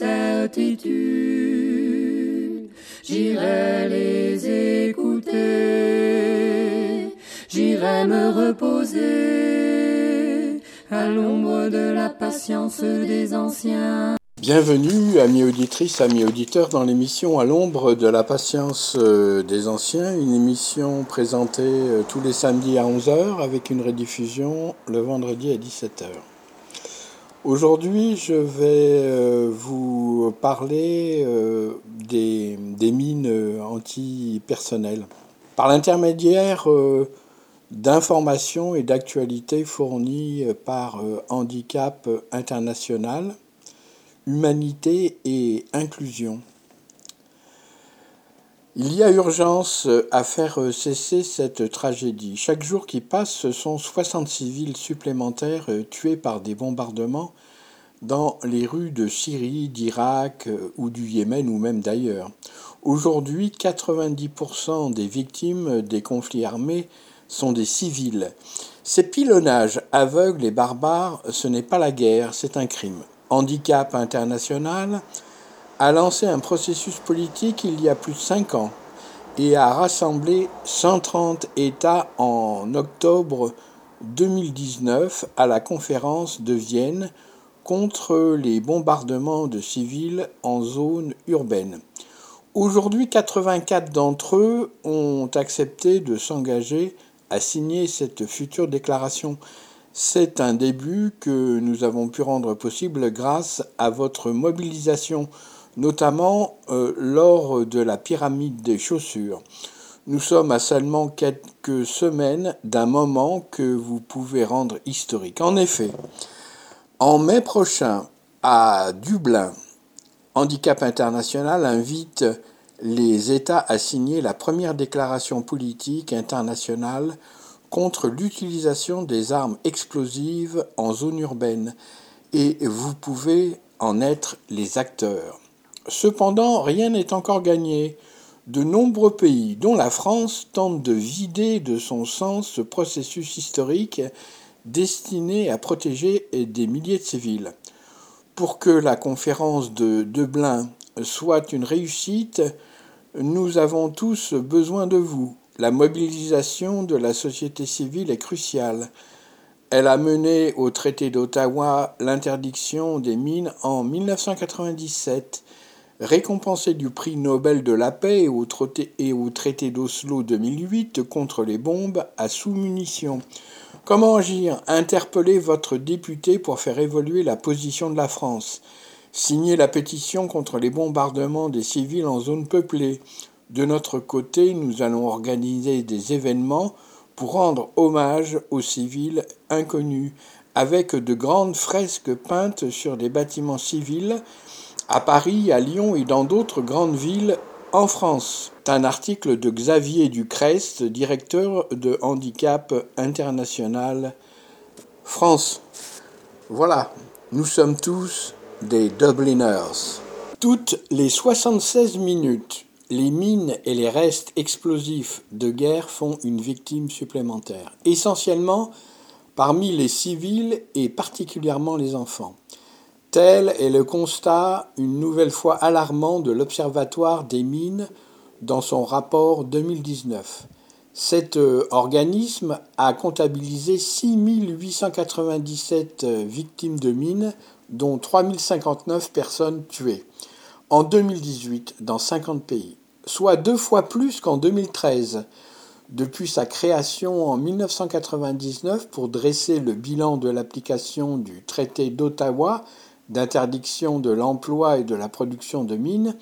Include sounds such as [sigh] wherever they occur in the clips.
mes certitudes, j'irai les écouter, j'irai me reposer à l'ombre de la patience des anciens. Bienvenue, amis auditrices, amis auditeurs, dans l'émission À l'ombre de la patience euh, des anciens, une émission présentée euh, tous les samedis à 11h avec une rediffusion le vendredi à 17h. Aujourd'hui, je vais euh, vous parler des, des mines antipersonnelles. Par l'intermédiaire d'informations et d'actualités fournies par Handicap International, Humanité et inclusion. Il y a urgence à faire cesser cette tragédie. Chaque jour qui passe, ce sont 60 civils supplémentaires tués par des bombardements dans les rues de Syrie, d'Irak ou du Yémen ou même d'ailleurs. Aujourd'hui, 90% des victimes des conflits armés sont des civils. Ces pilonnages aveugles et barbares, ce n'est pas la guerre, c'est un crime. Handicap International a lancé un processus politique il y a plus de cinq ans et a rassemblé 130 États en octobre 2019 à la conférence de Vienne contre les bombardements de civils en zone urbaine. Aujourd'hui, 84 d'entre eux ont accepté de s'engager à signer cette future déclaration c'est un début que nous avons pu rendre possible grâce à votre mobilisation, notamment euh, lors de la pyramide des chaussures. Nous sommes à seulement quelques semaines d'un moment que vous pouvez rendre historique. En effet, en mai prochain, à Dublin, Handicap International invite les États à signer la première déclaration politique internationale contre l'utilisation des armes explosives en zone urbaine et vous pouvez en être les acteurs. Cependant, rien n'est encore gagné. De nombreux pays, dont la France, tentent de vider de son sens ce processus historique destiné à protéger des milliers de civils. Pour que la conférence de Dublin soit une réussite, nous avons tous besoin de vous, la mobilisation de la société civile est cruciale. Elle a mené au traité d'Ottawa l'interdiction des mines en 1997, récompensée du prix Nobel de la paix et au traité, d'Oslo 2008 contre les bombes à sous-munitions. Comment agir Interpeller votre député pour faire évoluer la position de la France? Signer la pétition contre les bombardements des civils en zone peuplée. De notre côté, nous allons organiser des événements pour rendre hommage aux civils inconnus, avec de grandes fresques peintes sur des bâtiments civils à Paris, à Lyon et dans d'autres grandes villes en France. Un article de Xavier Ducrest, directeur de Handicap International France. Voilà, nous sommes tous des Dubliners. Toutes les 76 minutes, les mines et les restes explosifs de guerre font une victime supplémentaire, essentiellement parmi les civils et particulièrement les enfants. Tel est le constat une nouvelle fois alarmant de l'Observatoire des mines dans son rapport 2019. Cet euh, organisme a comptabilisé 6897 euh, victimes de mines, dont 3059 personnes tuées, en 2018 dans 50 pays, soit deux fois plus qu'en 2013. Depuis sa création en 1999 pour dresser le bilan de l'application du traité d'Ottawa d'interdiction de l'emploi et de la production de mines,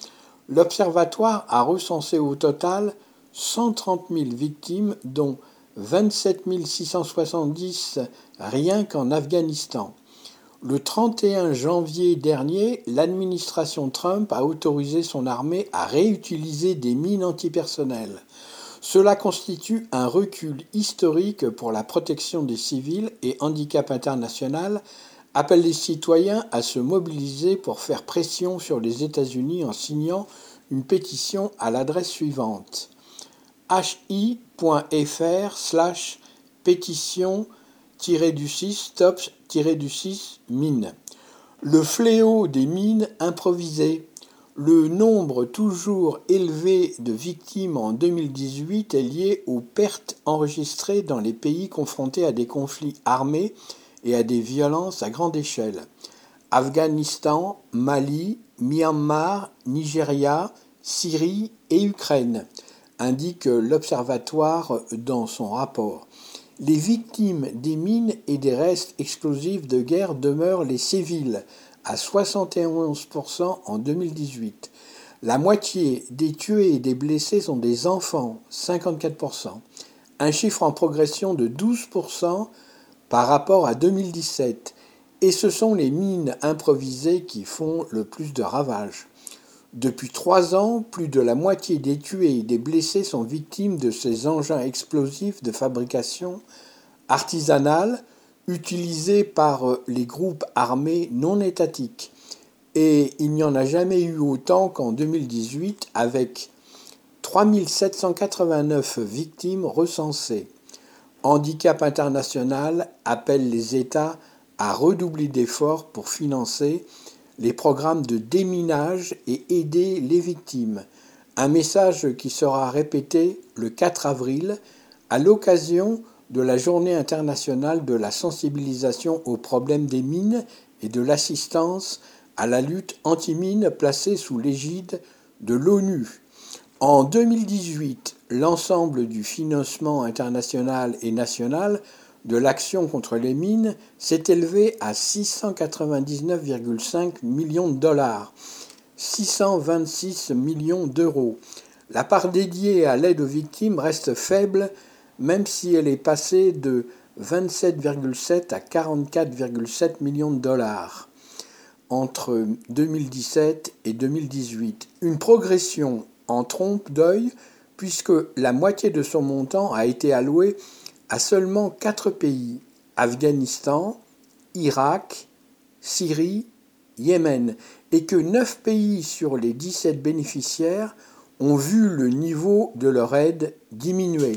l'Observatoire a recensé au total 130 000 victimes, dont 27 670 rien qu'en Afghanistan. Le 31 janvier dernier, l'administration Trump a autorisé son armée à réutiliser des mines antipersonnelles. Cela constitue un recul historique pour la protection des civils et Handicap International appelle les citoyens à se mobiliser pour faire pression sur les États-Unis en signant une pétition à l'adresse suivante hi.fr slash pétition du 6 stop du 6 mine. Le fléau des mines improvisées. Le nombre toujours élevé de victimes en 2018 est lié aux pertes enregistrées dans les pays confrontés à des conflits armés et à des violences à grande échelle. Afghanistan, Mali, Myanmar, Nigeria, Syrie et Ukraine indique l'Observatoire dans son rapport. Les victimes des mines et des restes explosifs de guerre demeurent les civils, à 71% en 2018. La moitié des tués et des blessés sont des enfants, 54%, un chiffre en progression de 12% par rapport à 2017. Et ce sont les mines improvisées qui font le plus de ravages. Depuis trois ans, plus de la moitié des tués et des blessés sont victimes de ces engins explosifs de fabrication artisanale utilisés par euh, les groupes armés non étatiques. Et il n'y en a jamais eu autant qu'en 2018 avec 3789 victimes recensées. Handicap International appelle les États à redoubler d'efforts pour financer les programmes de déminage et aider les victimes. Un message qui sera répété le 4 avril à l'occasion de la journée internationale de la sensibilisation aux problèmes des mines et de l'assistance à la lutte anti-mine placée sous l'égide de l'ONU. En 2018, l'ensemble du financement international et national de l'action contre les mines s'est élevé à 699,5 millions de dollars, 626 millions d'euros. La part dédiée à l'aide aux victimes reste faible, même si elle est passée de 27,7 à 44,7 millions de dollars entre 2017 et 2018. Une progression en trompe d'œil puisque la moitié de son montant a été allouée à seulement quatre pays Afghanistan, Irak, Syrie, Yémen, et que neuf pays sur les 17 bénéficiaires ont vu le niveau de leur aide diminuer.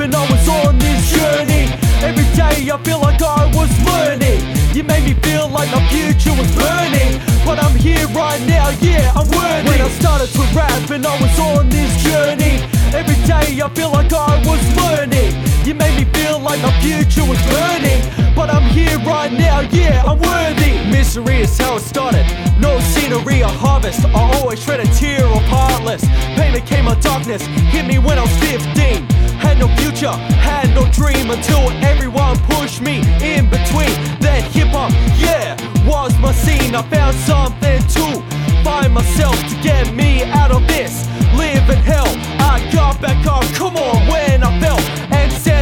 And I was on this journey. Every day I feel like I was learning. You made me feel like my future was burning. But I'm here right now, yeah, I'm worthy. When I started to rap and I was on this journey. Every day I feel like I was learning. You made me feel like my future was burning. But I'm here right now, yeah, I'm worthy. Misery is how it started. No scenery or harvest. I always shred a tear of heartless. Pain became a darkness. Hit me when I was 15. Had no future, had no dream until everyone pushed me in between. That hip hop, yeah, was my scene. I found something to find myself to get me out of this. living hell, I got back up, come on, when I fell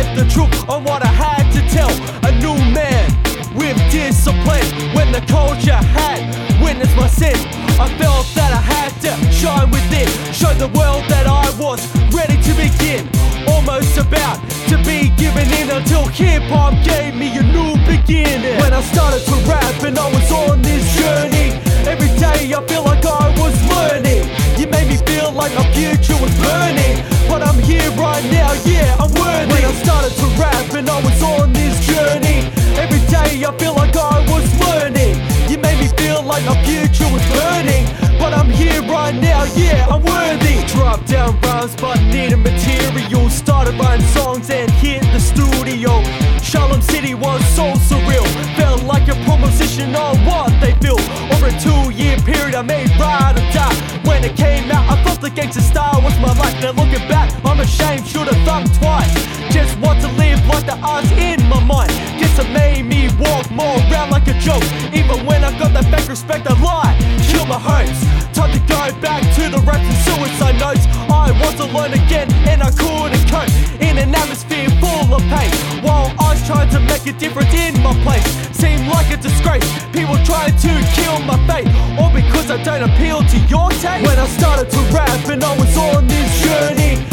said the truth on what I had to tell. A new man with discipline when the culture had witnessed my sin. I felt that I had to shine within, show the world that I was ready to begin almost about to be given in until hip hop gave me a new beginning. When I started to rap and I was on this journey, every day I feel like I was learning. You made me feel like my future was burning. But I'm here right now, yeah, I'm worthy. When I started to rap and I was on this journey, every day I feel like I was learning. You made me feel like my future was burning. But I'm here right now, yeah, I'm worthy. Drop down rhymes, but needed material. Started writing songs and hit the studio. Shalom City was so surreal. Felt like a proposition on what they feel. Over a two year period, I made ride or die. When it came out, I thought the gangster style was my life. Now looking back, I'm ashamed, should've thought twice. Just want to live like the odds in my mind. Guess it made me walk more around like a joke. Even when I got that back respect, I lied. Kill my hopes. Time to go back to the raps and suicide notes. I want to learn again, and I couldn't cope. In an atmosphere full of pain. While I trying to make a difference in my place. Seemed like a disgrace. People trying to kill my faith. All because I don't appeal to your taste. When I started to rap and I was on this journey.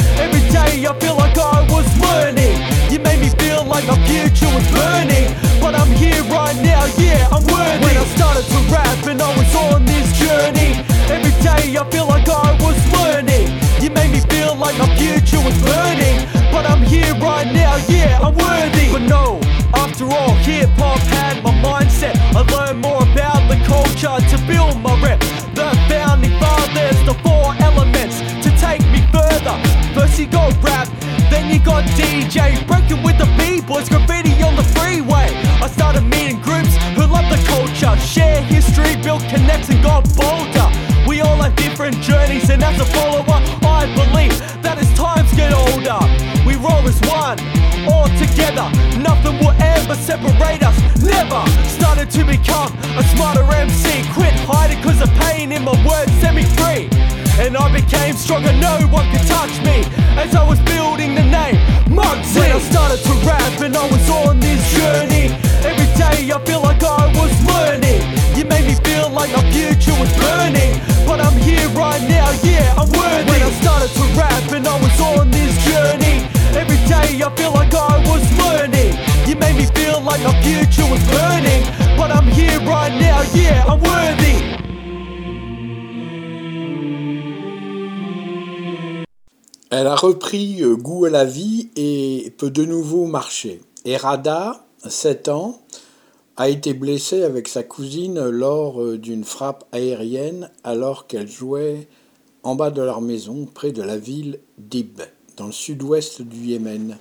You got DJ, breaking with the B-boys, graffiti on the freeway. I started meeting groups who love the culture, share history, build connects and got bolder. We all have different journeys, and as a follower, I believe that as times get older, we roll as one, all together. Nothing will ever separate us, never. Started to become a smarter MC, quit hiding cause the pain in my words set me free. And I became stronger, no one could touch me as I was building the name Muggsy. When I started to rap and I was on this journey, every day I feel like I was learning. You made me feel like my future was burning, but I'm here right now, yeah, I'm worthy. When I started to rap and I was on this journey, every day I feel like I was learning. Elle a repris euh, goût à la vie et peut de nouveau marcher. Erada, 7 ans, a été blessée avec sa cousine lors euh, d'une frappe aérienne alors qu'elle jouait en bas de leur maison près de la ville d'Ib, dans le sud-ouest du Yémen.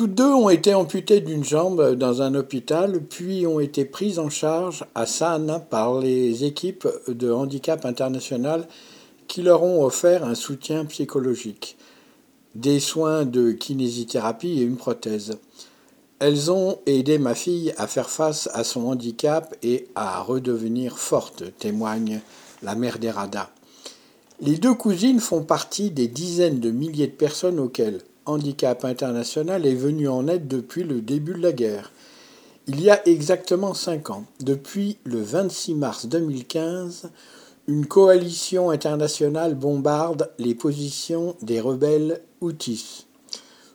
Toutes deux ont été amputées d'une jambe dans un hôpital, puis ont été prises en charge à Sannes par les équipes de handicap international qui leur ont offert un soutien psychologique, des soins de kinésithérapie et une prothèse. Elles ont aidé ma fille à faire face à son handicap et à redevenir forte, témoigne la mère d'Erada. Les deux cousines font partie des dizaines de milliers de personnes auxquelles Handicap International est venu en aide depuis le début de la guerre. Il y a exactement cinq ans, depuis le 26 mars 2015, une coalition internationale bombarde les positions des rebelles Houthis.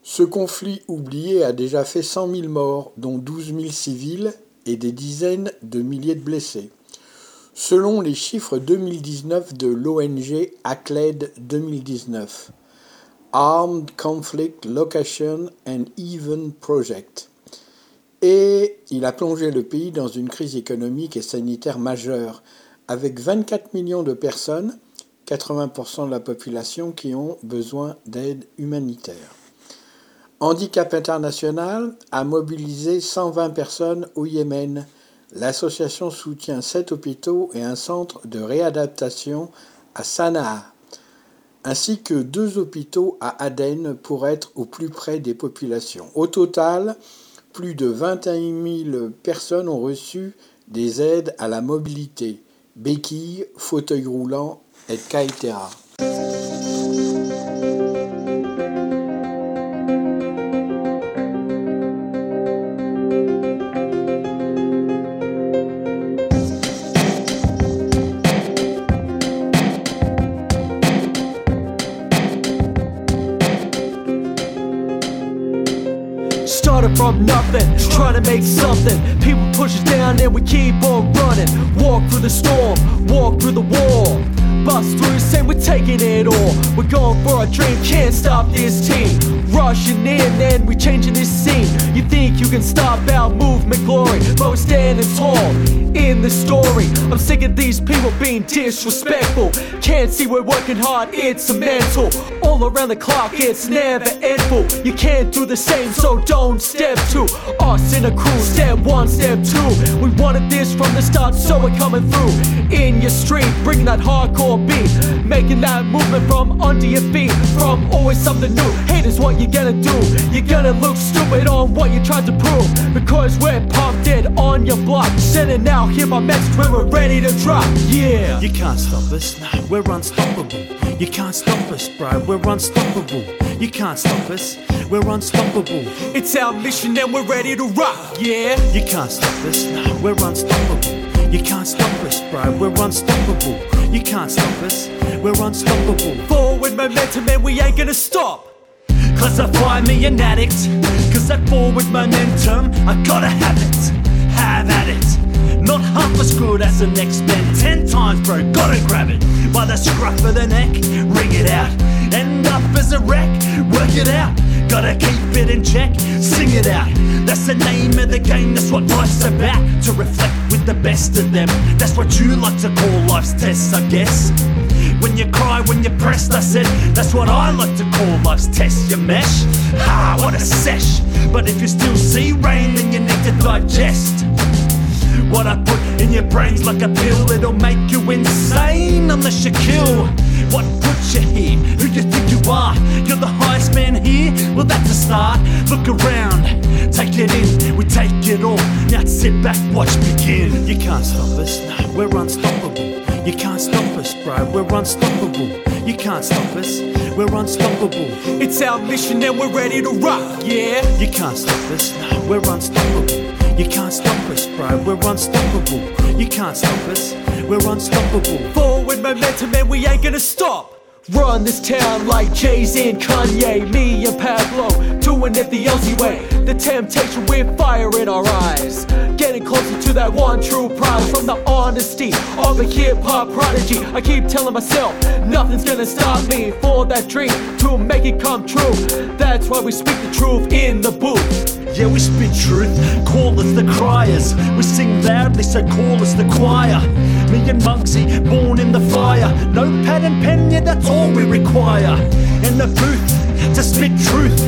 Ce conflit oublié a déjà fait 100 000 morts, dont 12 000 civils et des dizaines de milliers de blessés. Selon les chiffres 2019 de l'ONG ACLED 2019, Armed Conflict Location and Even Project. Et il a plongé le pays dans une crise économique et sanitaire majeure, avec 24 millions de personnes, 80% de la population, qui ont besoin d'aide humanitaire. Handicap International a mobilisé 120 personnes au Yémen. L'association soutient 7 hôpitaux et un centre de réadaptation à Sanaa, ainsi que deux hôpitaux à Aden pour être au plus près des populations. Au total, plus de 21 000 personnes ont reçu des aides à la mobilité, béquilles, fauteuils roulants, etc. from nothing, trying to make something. People push us down and we keep on running. Walk through the storm, walk through the wall. Bust through, saying we're taking it all. We're going for a dream, can't stop this team. Rushing in and we changing this scene. You think you can stop our movement glory, but we're standing tall in the story. I'm sick of these people being disrespectful. Can't see we're working hard, it's a mental. All around the clock, it's never endful. You can't do the same, so don't step two. Us in a crew, step one, step two. We wanted this from the start, so we're coming through. In your street, bringing that hardcore beat. Making that movement from under your feet. From always something new. Haters, what you're gonna do? You're gonna look stupid on what you tried to prove. Because we're pumped in on your block. Sending out, hear my message when we're ready to drop. Yeah. You can't stop us, nah, we're unstoppable. You can't stop us, bro, we're unstoppable. You can't stop us, we're unstoppable. It's our mission and we're ready to rock. Yeah. You can't stop us, nah, we're unstoppable. You can't stop us, bro, we're unstoppable. You can't stop us, we're unstoppable. Forward momentum and we ain't gonna stop. Cause I find me an addict. Cause that forward momentum, I gotta have it. Have at it. Not half as good as the next man. Ten times, bro, gotta grab it. By the scruff of the neck, ring it out. End up as a wreck, work it out. Gotta keep it in check, sing it out. That's the name of the game, that's what life's about. To reflect with the best of them. That's what you like to call life's tests, I guess. When you cry, when you're pressed, I said, that's what I like to call life's test, you mesh. Ha, what a sesh. But if you still see rain, then you need to digest. What I put in your brains like a pill, it'll make you insane unless you kill. What put you here? Who you think you are? You're the highest man here? Well, that's a start. Look around, take it in, we take it all. Now sit back, watch begin. You can't stop us, nah, we're unstoppable. You can't stop us, bro, we're unstoppable. You can't stop us, we're unstoppable. It's our mission and we're ready to rock. Yeah. You can't stop us, nah, we're unstoppable. You can't stop us, bro, we're unstoppable. You can't stop us, we're unstoppable. Forward momentum and we ain't gonna stop. Run this town like Jay-Z and Kanye, me and Pablo, doing it the Aussie way. The temptation with fire in our eyes. Getting closer to that one true prize from the honesty of a hip hop prodigy. I keep telling myself, nothing's gonna stop me for that dream to make it come true. That's why we speak the truth in the booth. Yeah, we spit truth, call us the criers. We sing loudly, so call us the choir. Me and Monksy, born in the fire. No pad and pen, yeah, that's all we require. In the booth, to spit truth.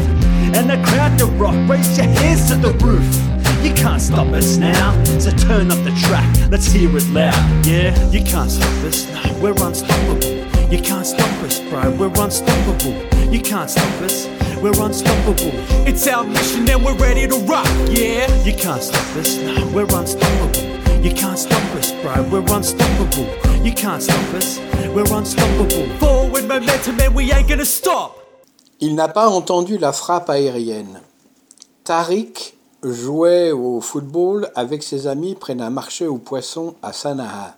And the crowd to rock, raise your hands to the roof. You can't stop us now, so turn up the track, let's hear it loud. Yeah, you can't stop us, nah, we're unstoppable. You can't stop us, bro, we're unstoppable. You can't stop us, we're unstoppable. It's our mission and we're ready to rock. Yeah. You can't stop us, nah, we're unstoppable. You can't stop us, bro, we're unstoppable. You can't stop us, we're unstoppable. Forward momentum and we ain't gonna stop. Il n'a pas entendu la frappe aérienne. Tariq jouait au football avec ses amis près d'un marché aux poissons à Sanaa.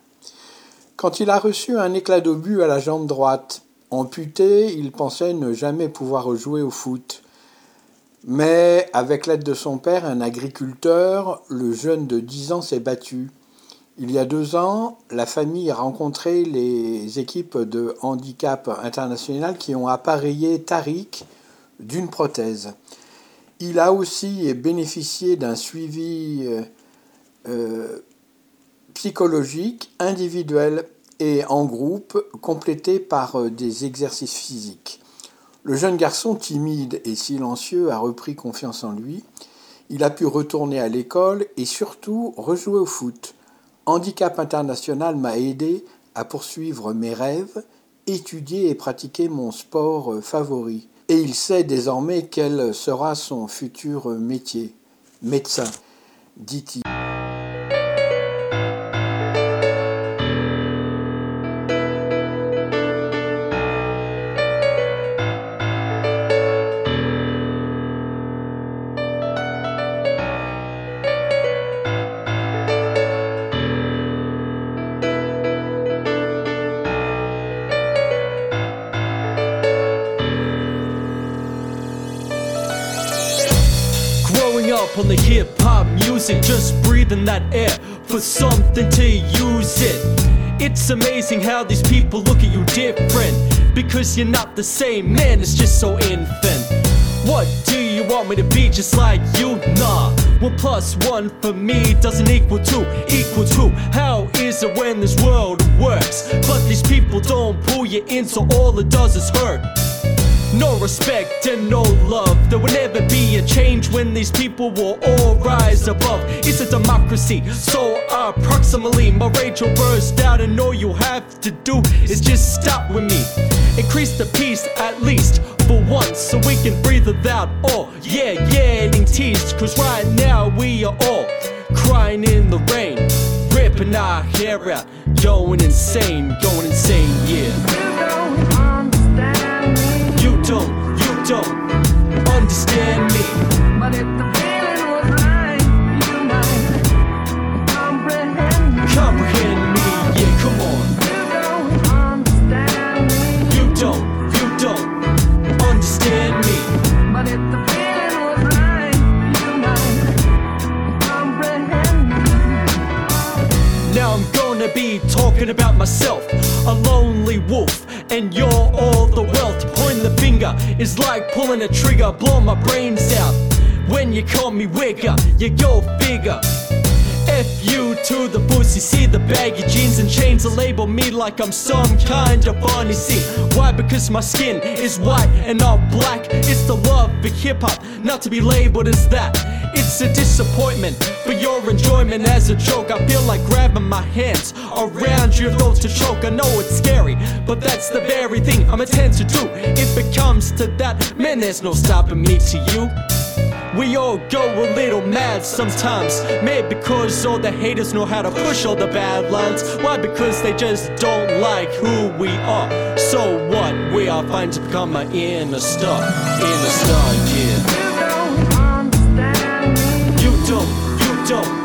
Quand il a reçu un éclat d'obus à la jambe droite, amputé, il pensait ne jamais pouvoir rejouer au foot. Mais avec l'aide de son père, un agriculteur, le jeune de 10 ans s'est battu. Il y a deux ans, la famille a rencontré les équipes de handicap international qui ont appareillé Tariq d'une prothèse. Il a aussi bénéficié d'un suivi euh, euh, psychologique individuel et en groupe complété par euh, des exercices physiques. Le jeune garçon, timide et silencieux, a repris confiance en lui. Il a pu retourner à l'école et surtout rejouer au foot. Handicap International m'a aidé à poursuivre mes rêves, étudier et pratiquer mon sport favori. Et il sait désormais quel sera son futur métier. Médecin, dit-il. That air for something to use it. It's amazing how these people look at you different. Because you're not the same man, it's just so infant. What do you want me to be just like you? Nah. One plus one for me doesn't equal two. Equal two. How is it when this world works? But these people don't pull you in, so all it does is hurt. No respect and no love. There will never be a change when these people will all rise above. It's a democracy, so approximately my rage will burst out, and all you have to do is just stop with me. Increase the peace at least for once, so we can breathe without out. Oh, yeah, yeah, getting teased, cause right now we are all crying in the rain, ripping our hair out, going insane, going insane, yeah don't understand me. But if the feeling was right, you might comprehend me. Comprehend me, yeah, come on. You don't understand me. You don't, you don't understand me. But if the feeling was right, you might comprehend me. Now I'm gonna be talking about myself, a lonely wolf, and you're all the wealth finger is like pulling a trigger, blow my brains out. When you call me wigger, you go bigger. F you to the pussy, see the baggy jeans and chains that label me like I'm some kind of funny. See, why? Because my skin is white and not black. It's the love of hip hop, not to be labeled as that. It's a disappointment for your enjoyment as a joke. I feel like grabbing my hands around your throat to choke. I know it's scary, but that's the very thing I'm intent to do. If it comes to that, man, there's no stopping me to you. We all go a little mad sometimes. Maybe because all the haters know how to push all the bad lines. Why? Because they just don't like who we are. So what? We are fine to become an inner star. Inner star, yeah. You don't, you don't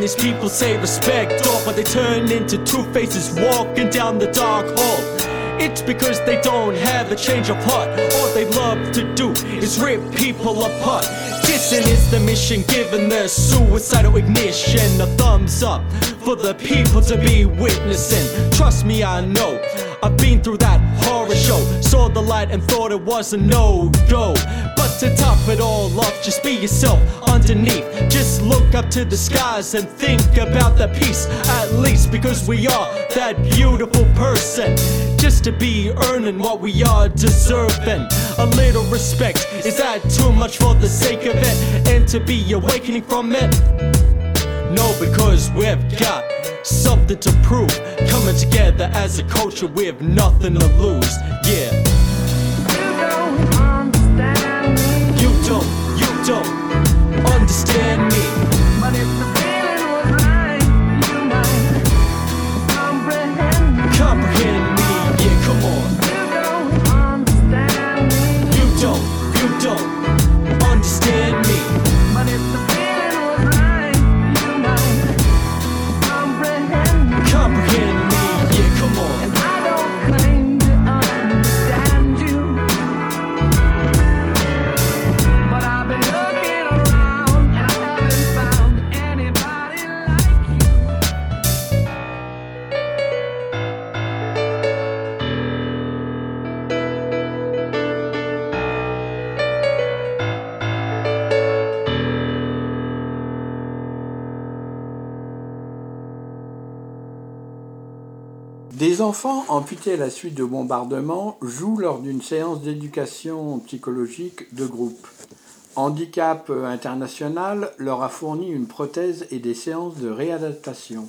these people say respect off, but they turn into two faces walking down the dark hall? It's because they don't have a change of heart. All they love to do is rip people apart. Dissing is the mission, given their suicidal ignition. A thumbs up for the people to be witnessing. Trust me, I know. I've been through that horror show. Saw the light and thought it was a no go. To top it all off, just be yourself underneath. Just look up to the skies and think about the peace, at least because we are that beautiful person. Just to be earning what we are deserving. A little respect, is that too much for the sake of it? And to be awakening from it? No, because we've got something to prove. Coming together as a culture, we have nothing to lose. Yeah. Understand enfants amputés à la suite de bombardements jouent lors d'une séance d'éducation psychologique de groupe. Handicap International leur a fourni une prothèse et des séances de réadaptation.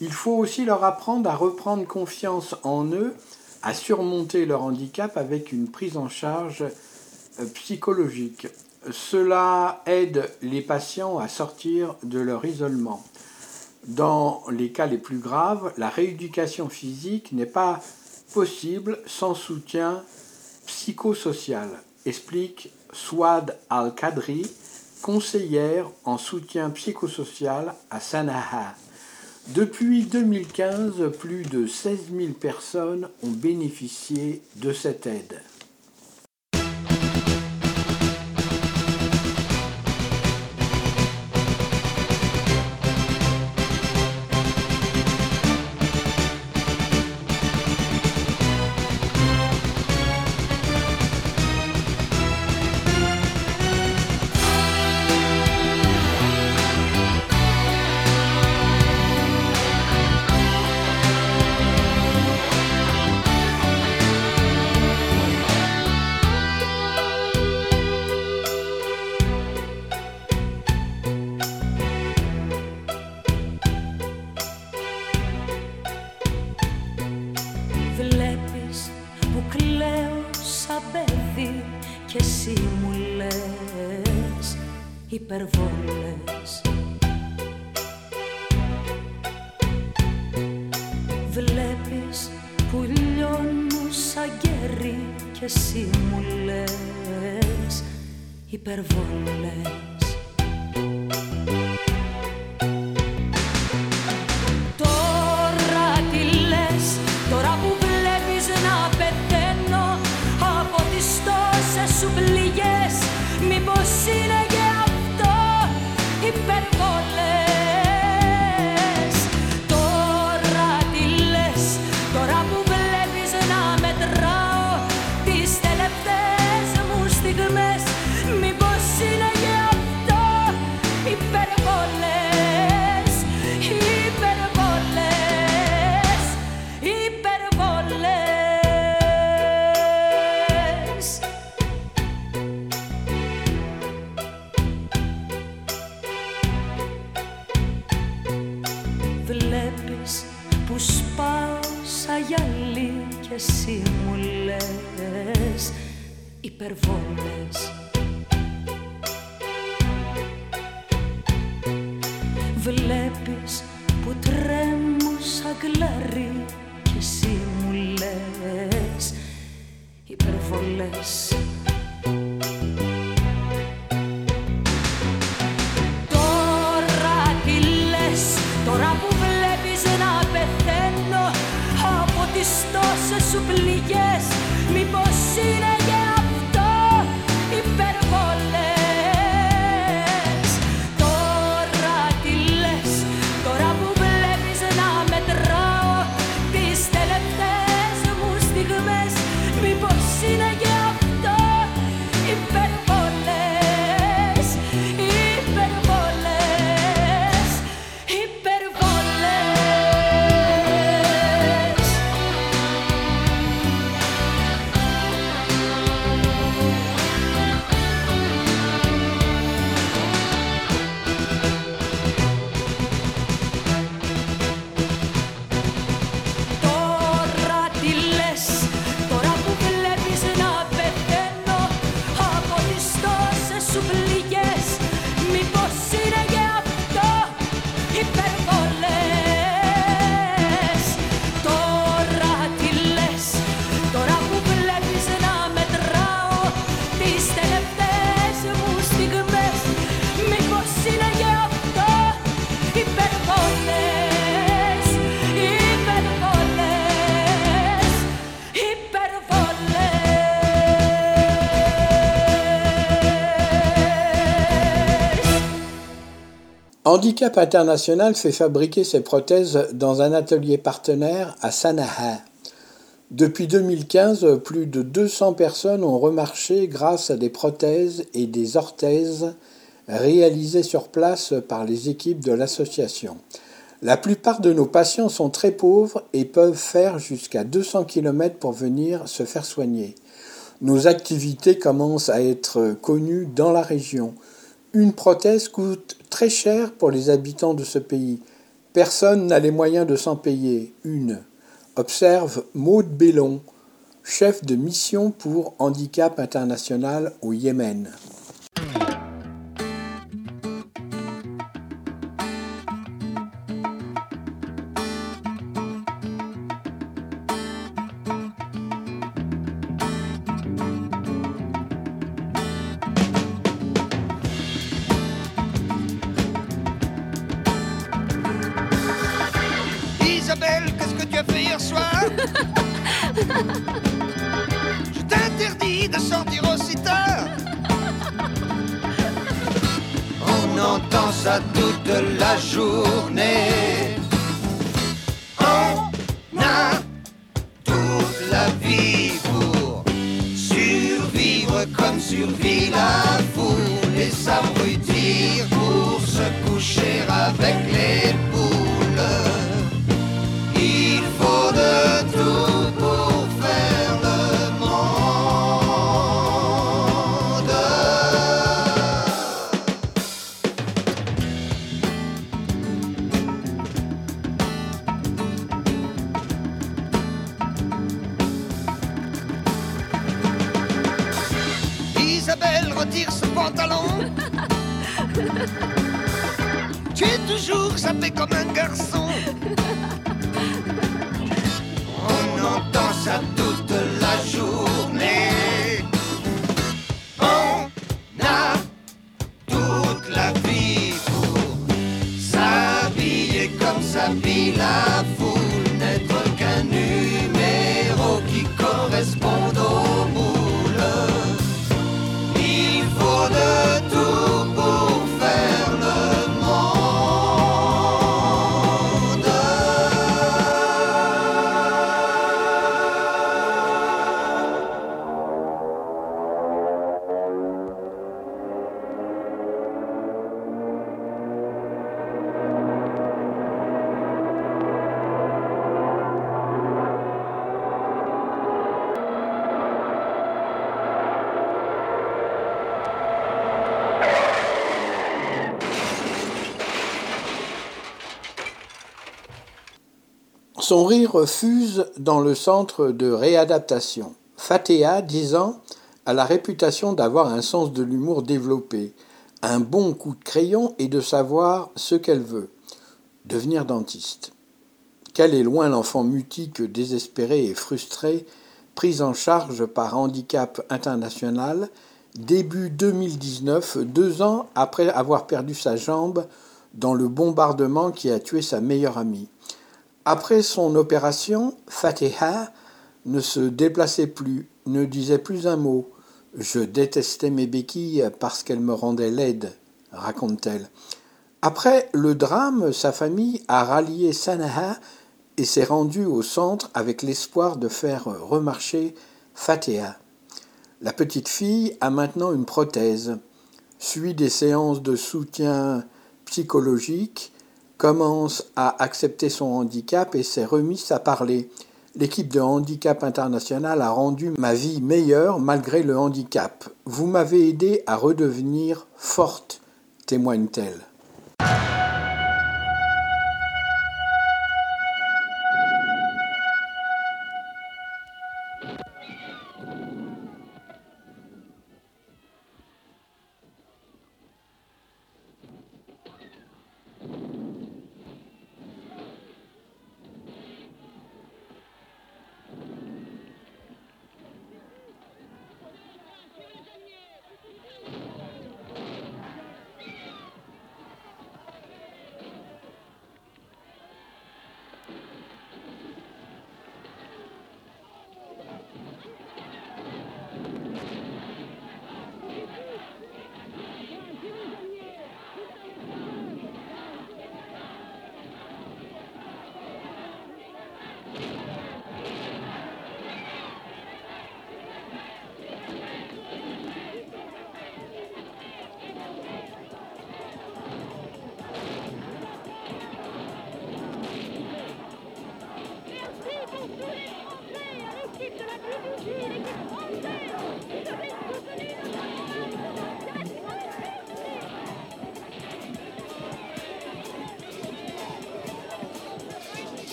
Il faut aussi leur apprendre à reprendre confiance en eux, à surmonter leur handicap avec une prise en charge euh, psychologique. Cela aide les patients à sortir de leur isolement. Dans les cas les plus graves, la rééducation physique n'est pas possible sans soutien psychosocial, explique Swad Al-Qadri, conseillère en soutien psychosocial à Sana'a. Depuis 2015, plus de 16 000 personnes ont bénéficié de cette aide. su Handicap International fait fabriquer ses prothèses dans un atelier partenaire à Sana'a. Depuis 2015, plus de 200 personnes ont remarché grâce à des prothèses et des orthèses réalisées sur place par les équipes de l'association. La plupart de nos patients sont très pauvres et peuvent faire jusqu'à 200 km pour venir se faire soigner. Nos activités commencent à être connues dans la région. Une prothèse coûte très cher pour les habitants de ce pays. Personne n'a les moyens de s'en payer une. Observe Maud Bellon, chef de mission pour Handicap International au Yémen. Son rire fuse dans le centre de réadaptation. Fatéa, 10 ans, a la réputation d'avoir un sens de l'humour développé, un bon coup de crayon et de savoir ce qu'elle veut. Devenir dentiste. Quel est loin l'enfant mutique, désespéré et frustré, pris en charge par Handicap International, début 2019, deux ans après avoir perdu sa jambe dans le bombardement qui a tué sa meilleure amie. Après son opération, Fatiha ne se déplaçait plus, ne disait plus un mot. Je détestais mes béquilles parce qu'elles me rendaient laide, raconte-t-elle. Après le drame, sa famille a rallié Sanaha et s'est rendue au centre avec l'espoir de faire remarcher Fatiha. La petite fille a maintenant une prothèse, suit des séances de soutien psychologique, commence à accepter son handicap et s'est remise à parler. L'équipe de handicap international a rendu ma vie meilleure malgré le handicap. Vous m'avez aidé à redevenir forte, témoigne-t-elle.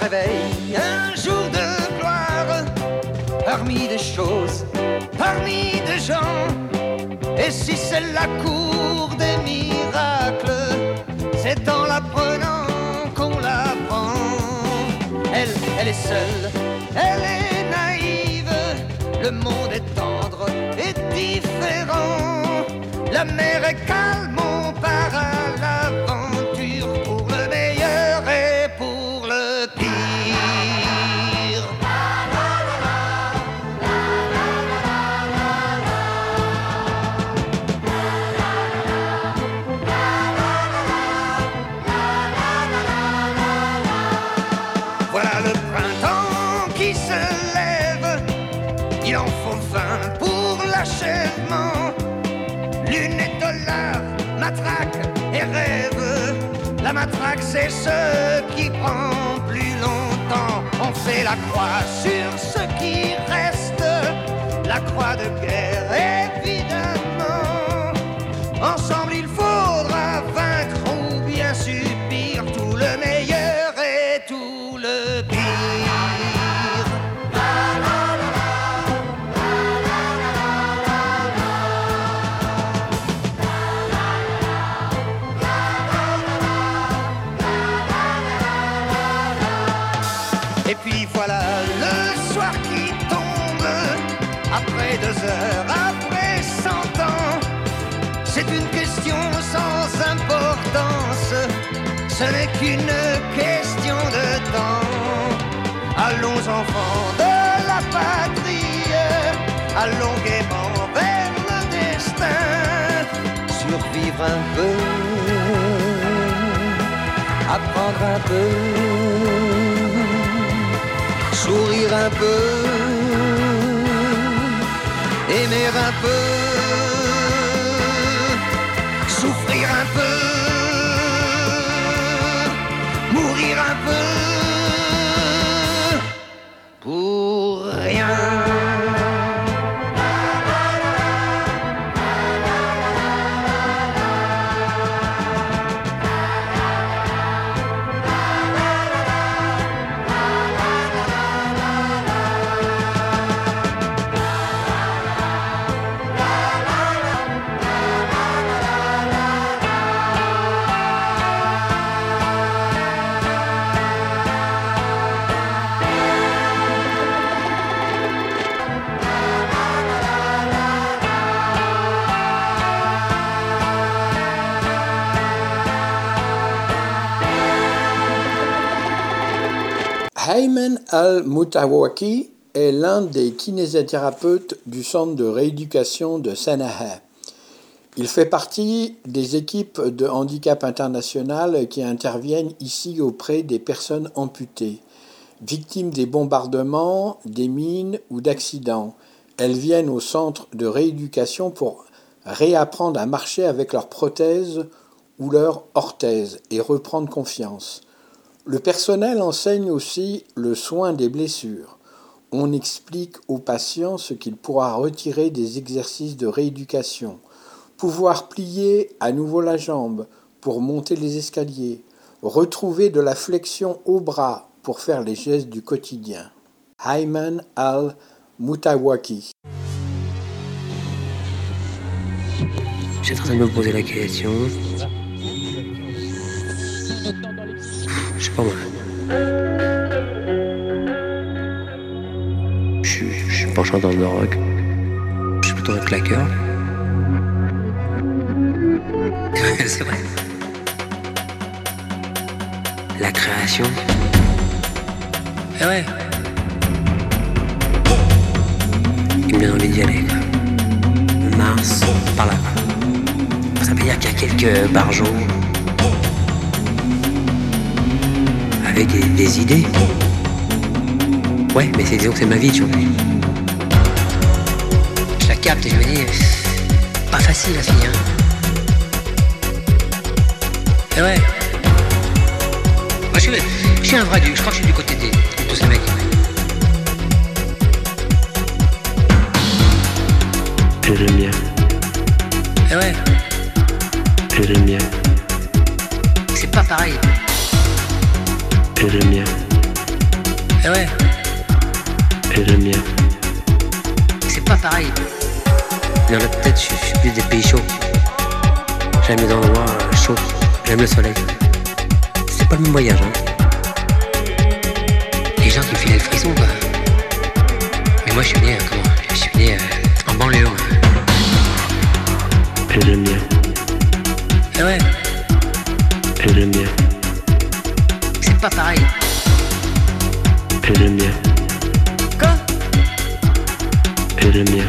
Réveille un jour de gloire parmi des choses, parmi des gens. Et si c'est la cour des miracles, c'est en l'apprenant qu'on l'apprend. Elle, elle est seule, elle est naïve, le monde est tendre et différent. La mer est calme, c'est ce qui prend plus longtemps. On fait la croix sur ce qui reste, la croix de guerre, allons gaiement vers le destin, survivre un peu, apprendre un peu sourire un peu, aimer un peu, Ayman al-Mutawaki est l'un des kinésithérapeutes du centre de rééducation de Sana'a. Il fait partie des équipes de handicap international qui interviennent ici auprès des personnes amputées, victimes des bombardements, des mines ou d'accidents. Elles viennent au centre de rééducation pour réapprendre à marcher avec leurs prothèses ou leurs orthèses et reprendre confiance. Le personnel enseigne aussi le soin des blessures. On explique aux patients ce qu'il pourra retirer des exercices de rééducation, pouvoir plier à nouveau la jambe pour monter les escaliers, retrouver de la flexion au bras pour faire les gestes du quotidien. Ayman al-Mutawaki. J'étais en train de me poser la question. Je suis, pas chanteur de rock. Je suis plutôt un claqueur. [laughs] C'est vrai. La création. Eh ouais. Il me donne envie d'y aller. Mars, par là. Ça veut dire qu'il y a quelques barjots des, des idées. Ouais, mais c'est disons que c'est ma vie, tu vois. Je la capte et je me dis, pas facile la fille, hein. Et ouais. Moi, je, suis, je suis un vrai duc, je crois que je suis du côté des, de tous ces mecs. Et j'aime bien, Et ouais, et j'aime bien, c'est pas pareil. Et j'aime bien, Eh ouais, Et le mien. c'est pas pareil. Dans la tête, je suis- je suis plus des pays chauds. J'aime les endroits euh, chauds. J'aime le soleil. C'est pas le même voyage, hein. Les gens qui me filaient le frisson, quoi. Mais moi, je suis né, euh, comment? Je suis né euh, en banlieue. Et le mien. Eh ouais, Et le mien. C'est pas pareil. Et le mien. Quoi? Et le mien.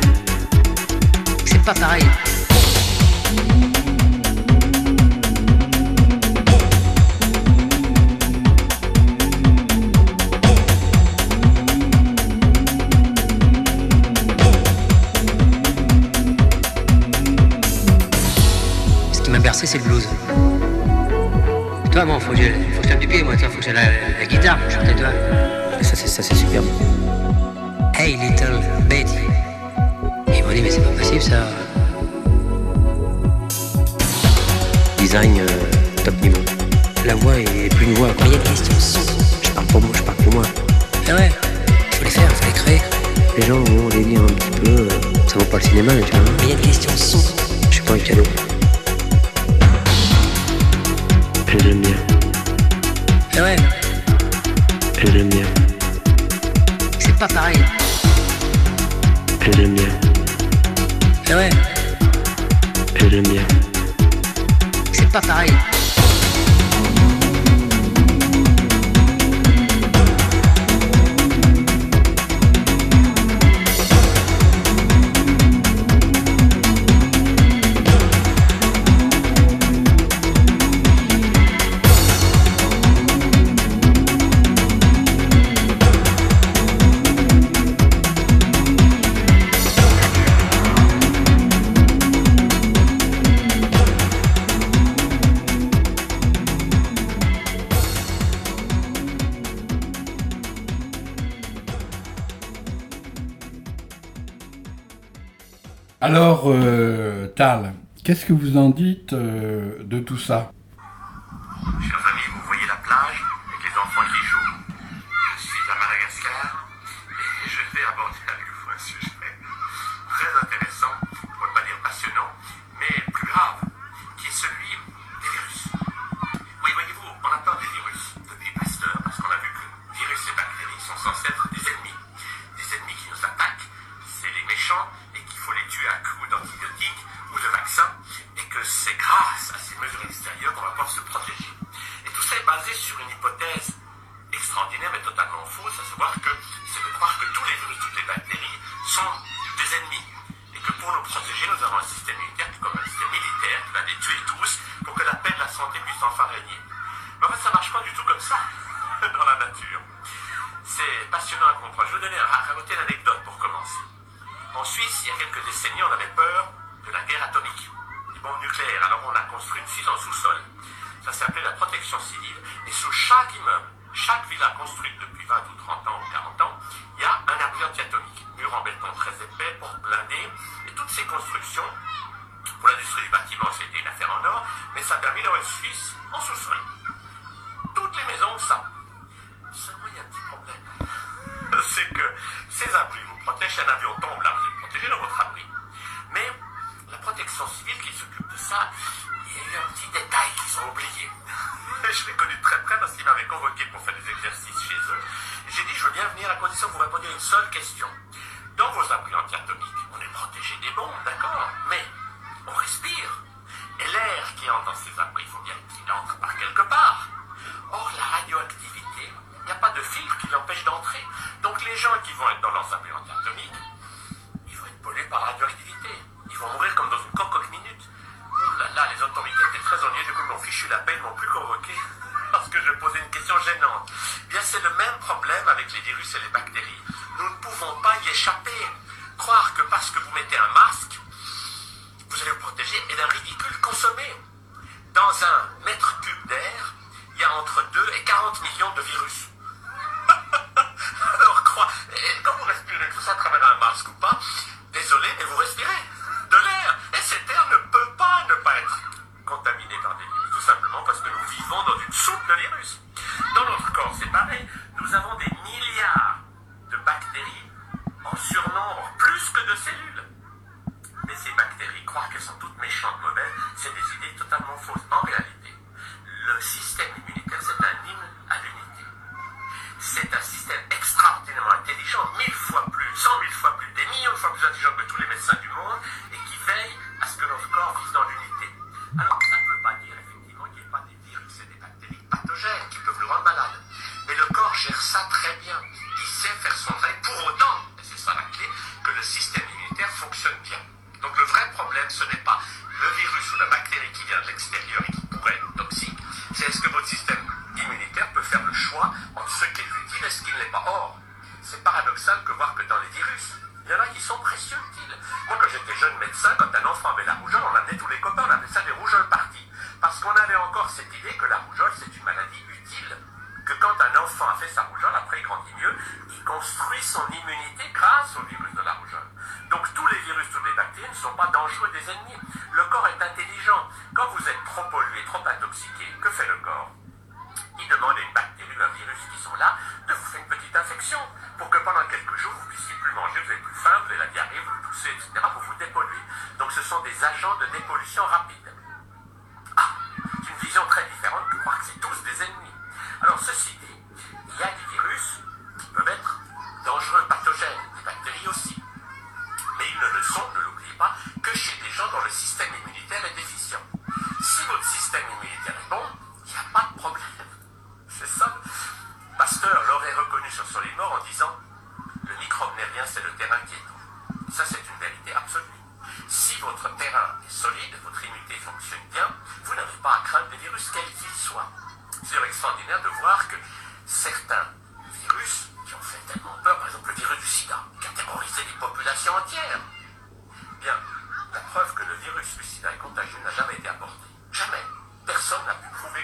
C'est pas pareil. Ce qui m'a bercé, c'est le blues. Moi, faut que je, faut que je tape du pied, moi, toi, faut que j'ai la, la guitare, je toi. Ça, c'est, ça, c'est superbe. Hey, little Betty. Et ils m'ont dit, mais c'est pas possible, ça. Design euh, top niveau. La voix est plus une voix. Il y a des questions son. Je parle pour moi, je parle pour moi. Ah ouais, faut les faire, faut les créer. Les gens vont les dire un petit peu, euh, ça vaut pas le cinéma, tu vois. Mais il y a des questions son. Je suis pas un cadeau. Pas pareil. Et le mien. Ah ouais, Et le mien. c'est pas pareil. Qu'est-ce que vous en dites euh, de tout ça? Blindée. Et toutes ces constructions, pour l'industrie du bâtiment, c'était une affaire en or, mais ça a permis d'avoir une Suisse en sous-sol. Toutes les maisons ont ça. Seulement, il y a un petit problème. [laughs] C'est que ces abris vous protègent. Un avion tombe là, vous êtes protégé dans votre abri. Mais la protection civile qui s'occupe de ça, il y a eu un petit détail qu'ils ont oublié. [laughs] Je l'ai connu très près parce qu'ils m'avaient convoqué pour faire des exercices chez eux. J'ai dit, je veux bien venir à condition que vous répondiez à une seule question.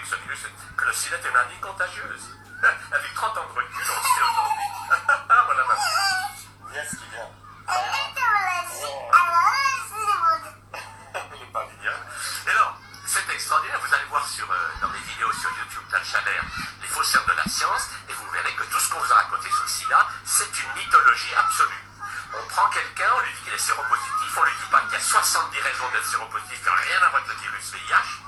que, ce virus, que le sida est maladie contagieuse. [laughs] Avec 30 ans de recul, on le sait aujourd'hui. voilà ma fille. Qui vient. Il est pas. Et alors, c'est extraordinaire. Vous allez voir euh, dans les vidéos sur YouTube d'Al Chabert, les fausseurs de la science, et vous verrez que tout ce qu'on vous a raconté sur le sida, c'est une mythologie absolue. On prend quelqu'un, on lui dit qu'il est séropositif, on lui dit pas qu'il y a 70 raisons d'être séropositif, qui n'ont rien à voir avec le virus VIH.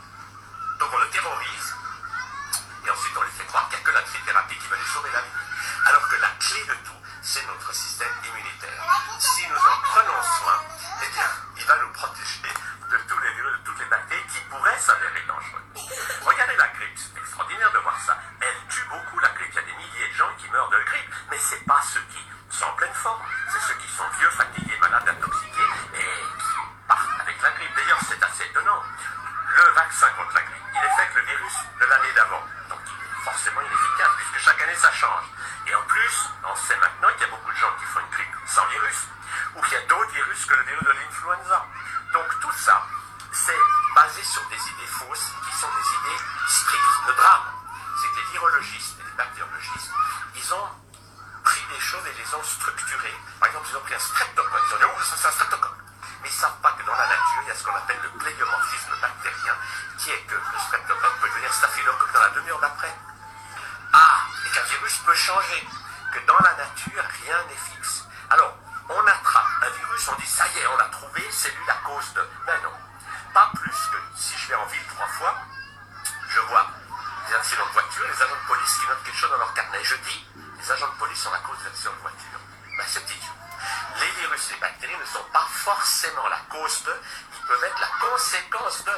sont la cause de d'accident de voiture, ben c'est petit Les virus et les bactéries ne sont pas forcément la cause de, ils peuvent être la conséquence de.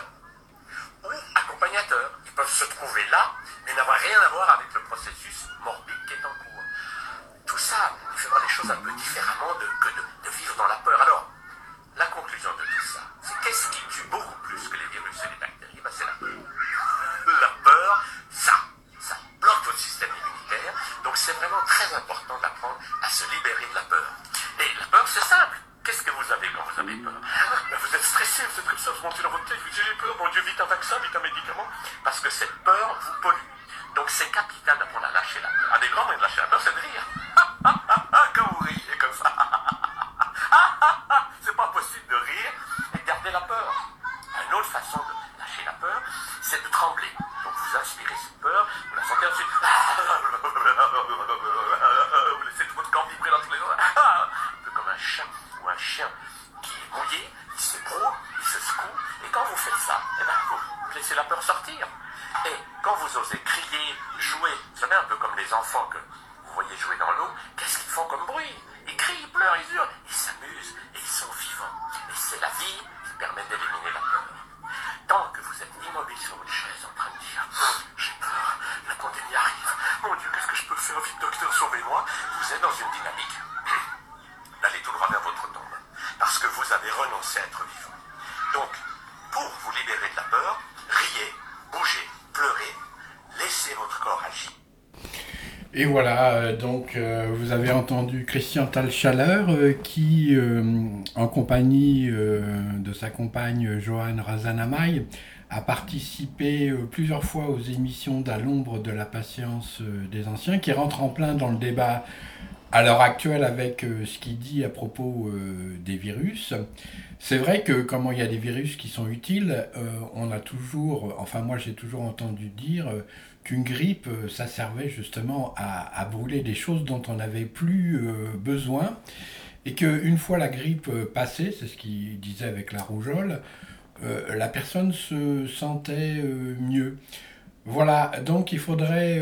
Ou accompagnateurs, ils peuvent se trouver là, mais n'avoir rien à voir avec le processus morbide qui est en cours. Tout ça, il faut voir les choses un peu différemment que de, de vivre dans la peur. Alors, se libérer de la peur. Et la peur, c'est simple. Qu'est-ce que vous avez quand vous avez peur? Vous êtes stressé, vous êtes comme ça, vous montez dans votre tête, vous dites j'ai peur, donc euh, vous avez entendu Christian Talchaleur qui, euh, en compagnie euh, de sa compagne Johan Razanamay, a participé plusieurs fois aux émissions d'À l'ombre de la patience des anciens, qui rentre en plein dans le débat à l'heure actuelle avec ce qu'il dit à propos des virus. C'est vrai que comment il y a des virus qui sont utiles, on a toujours, enfin moi j'ai toujours entendu dire qu'une grippe, euh, ça servait justement à, à brûler des choses dont on n'avait plus euh, besoin, et qu'une fois la grippe euh, passée, c'est ce qu'il disait avec la rougeole, la personne se sentait mieux. Voilà, donc il faudrait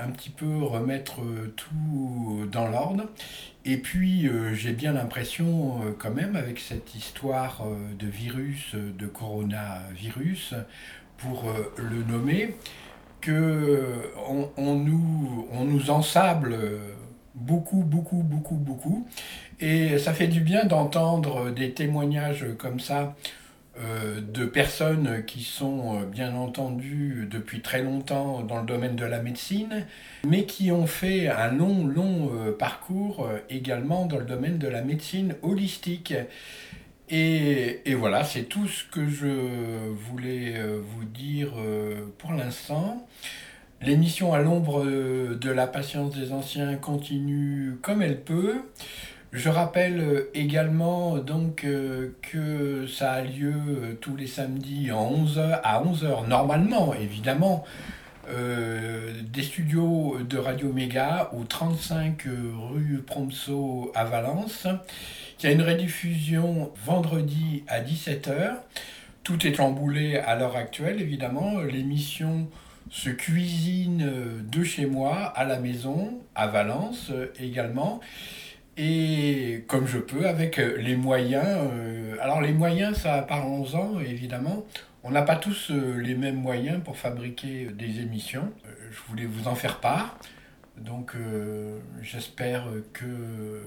un petit peu remettre tout dans l'ordre. Et puis j'ai bien l'impression quand même avec cette histoire de virus, de coronavirus, pour le nommer, que on, nous, ensable beaucoup, beaucoup, beaucoup, beaucoup. Et ça fait du bien d'entendre des témoignages comme ça euh, de personnes qui sont euh, bien entendu depuis très longtemps dans le domaine de la médecine, mais qui ont fait un long, long euh, parcours également dans le domaine de la médecine holistique. Et, et voilà, c'est tout ce que je voulais euh, vous dire euh, pour l'instant. L'émission à l'ombre euh, de la patience des anciens continue comme elle peut. Je rappelle également donc que ça a lieu tous les samedis en 11h, à 11h normalement évidemment des studios de Radio Méga au 35 rue Promso à Valence. Il y a une rediffusion vendredi à 17h. Tout est emboulé à l'heure actuelle évidemment. L'émission se cuisine de chez moi à la maison à Valence euh, également et comme je peux avec euh, les moyens. euh, alors les moyens, ça parlons-en évidemment. On n'a pas tous les mêmes moyens pour fabriquer des émissions. Je voulais vous en faire part. Donc j'espère que,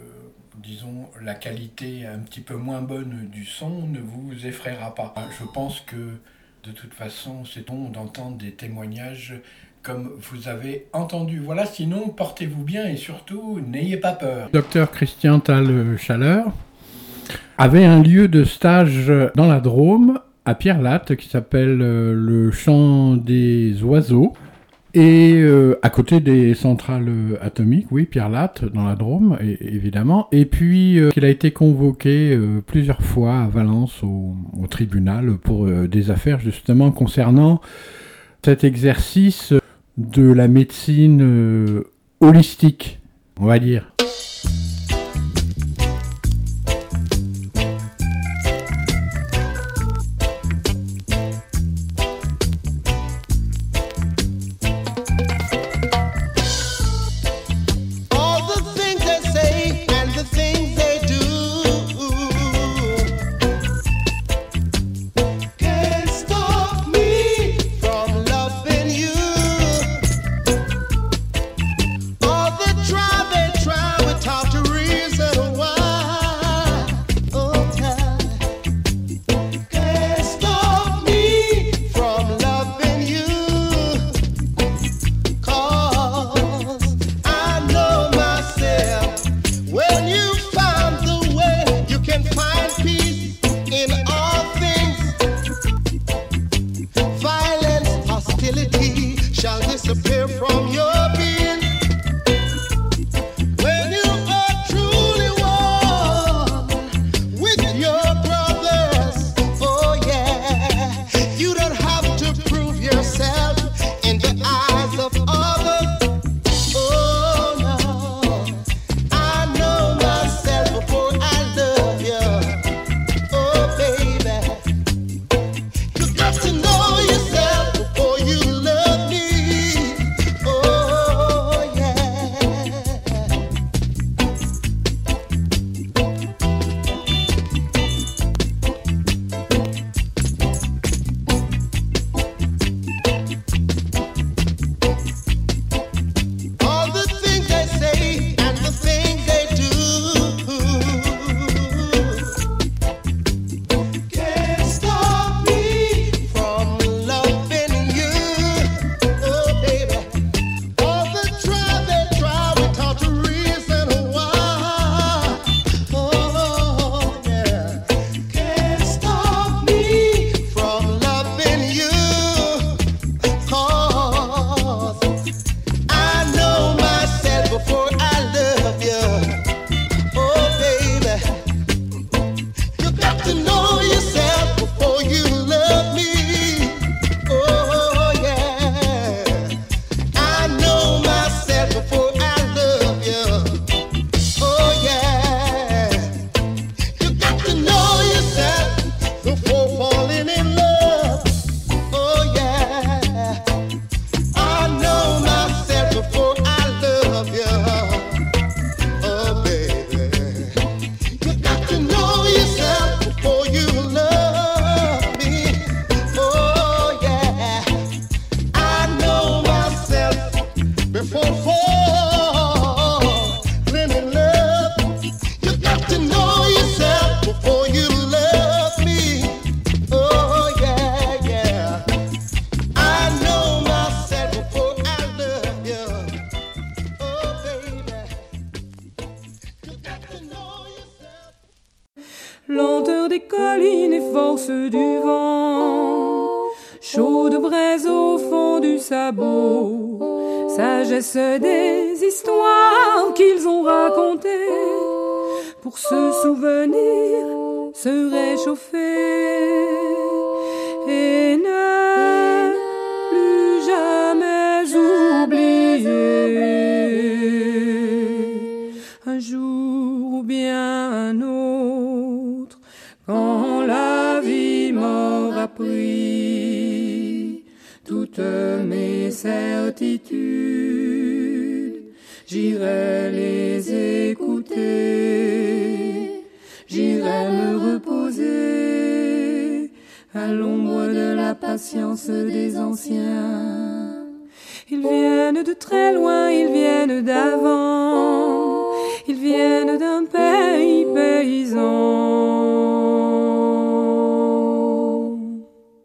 disons, la qualité un petit peu moins bonne du son ne vous effraiera pas. Je pense que de toute façon, c'est bon d'entendre des témoignages comme vous avez entendu. Voilà, sinon, portez-vous bien et surtout, n'ayez pas peur. Docteur Christian Tal Chaleur avait un lieu de stage dans la Drôme, à Pierre-Latte, qui s'appelle euh, le Champ des Oiseaux. Et euh, à côté des centrales euh, atomiques, oui, Pierre-Latte, dans la Drôme, évidemment. Et puis, euh, il a été convoqué euh, plusieurs fois à Valence au, au tribunal pour euh, des affaires justement concernant cet exercice de la médecine euh, holistique, on va dire.